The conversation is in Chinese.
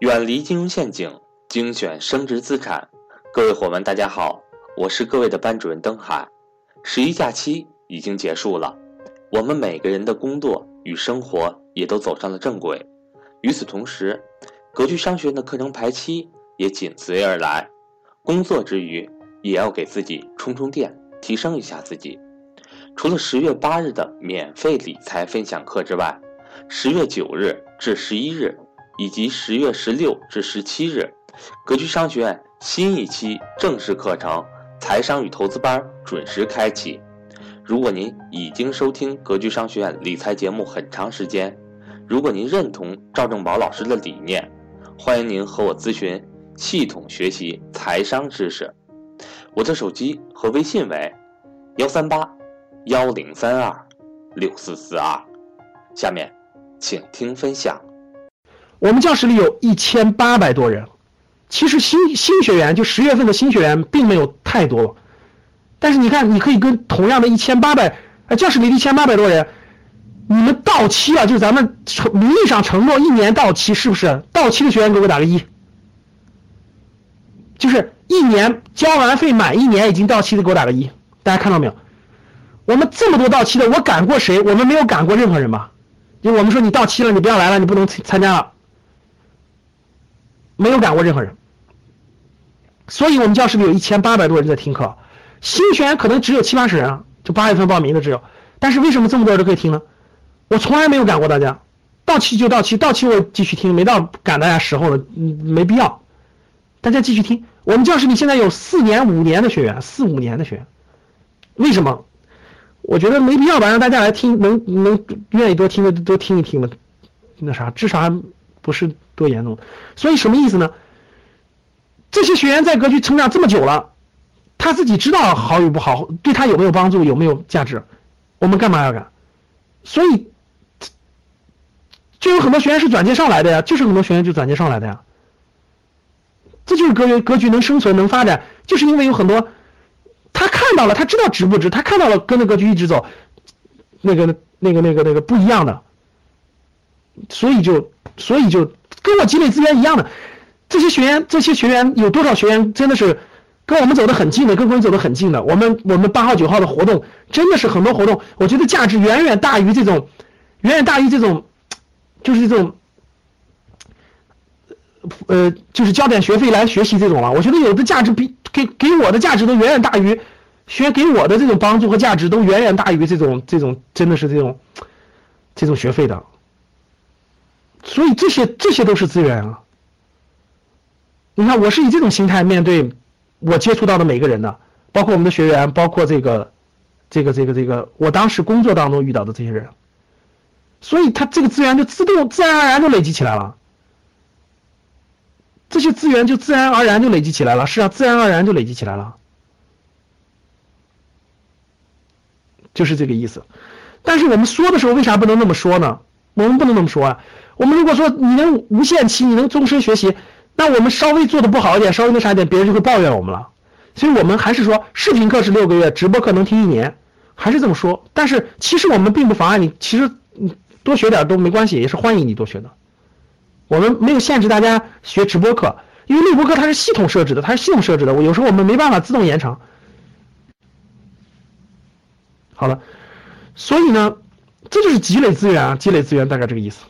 远离金融陷阱，精选升值资产。各位伙伴，大家好，我是各位的班主任登海。十一假期已经结束了，我们每个人的工作与生活也都走上了正轨。与此同时，格局商学院的课程排期也紧随而来。工作之余，也要给自己充充电，提升一下自己。除了十月八日的免费理财分享课之外，十月九日至十一日。以及十月十六至十七日，格局商学院新一期正式课程“财商与投资班”准时开启。如果您已经收听格局商学院理财节目很长时间，如果您认同赵正宝老师的理念，欢迎您和我咨询系统学习财商知识。我的手机和微信为幺三八幺零三二六四四二。下面，请听分享。我们教室里有一千八百多人，其实新新学员就十月份的新学员并没有太多，但是你看，你可以跟同样的一千八百，呃，教室里一千八百多人，你们到期啊，就是咱们承名义上承诺一年到期，是不是？到期的学员给我打个一，就是一年交完费满一年已经到期的给我打个一，大家看到没有？我们这么多到期的，我赶过谁？我们没有赶过任何人吧？就我们说你到期了，你不要来了，你不能参加了。没有赶过任何人，所以我们教室里有一千八百多人在听课，新学员可能只有七八十人啊，就八月份报名的只有。但是为什么这么多人都可以听呢？我从来没有赶过大家，到期就到期，到期我继续听，没到赶大家时候了，嗯，没必要。大家继续听，我们教室里现在有四年、五年的学员，四五年的学员，为什么？我觉得没必要吧，让大家来听，能能愿意多听的多听一听吧，那啥，至少还不是。多严重，所以什么意思呢？这些学员在格局成长这么久了，他自己知道好与不好，对他有没有帮助，有没有价值，我们干嘛要干？所以就有很多学员是转介绍来的呀，就是很多学员就转介绍来的呀。这就是格局，格局能生存能发展，就是因为有很多他看到了，他知道值不值，他看到了跟着格局一直走，那个那个那个那个不一样的，所以就所以就。跟我积累资源一样的，这些学员，这些学员有多少学员真的是跟我们走得很近的，跟我们走得很近的。我们我们八号九号的活动真的是很多活动，我觉得价值远远大于这种，远远大于这种，就是这种，呃，就是交点学费来学习这种了。我觉得有的价值比给给我的价值都远远大于学给我的这种帮助和价值都远远大于这种这种真的是这种这种学费的。所以这些这些都是资源啊！你看，我是以这种心态面对我接触到的每个人的，包括我们的学员，包括这个这个这个这个我当时工作当中遇到的这些人，所以他这个资源就自动自然而然就累积起来了，这些资源就自然而然就累积起来了，是啊，自然而然就累积起来了，就是这个意思。但是我们说的时候，为啥不能那么说呢？我们不能那么说啊！我们如果说你能无限期，你能终身学习，那我们稍微做的不好一点，稍微那啥一点，别人就会抱怨我们了。所以我们还是说，视频课是六个月，直播课能听一年，还是这么说。但是其实我们并不妨碍你，其实多学点都没关系，也是欢迎你多学的。我们没有限制大家学直播课，因为录播课它是系统设置的，它是系统设置的，我有时候我们没办法自动延长。好了，所以呢。这就是积累资源啊，积累资源大概这个意思。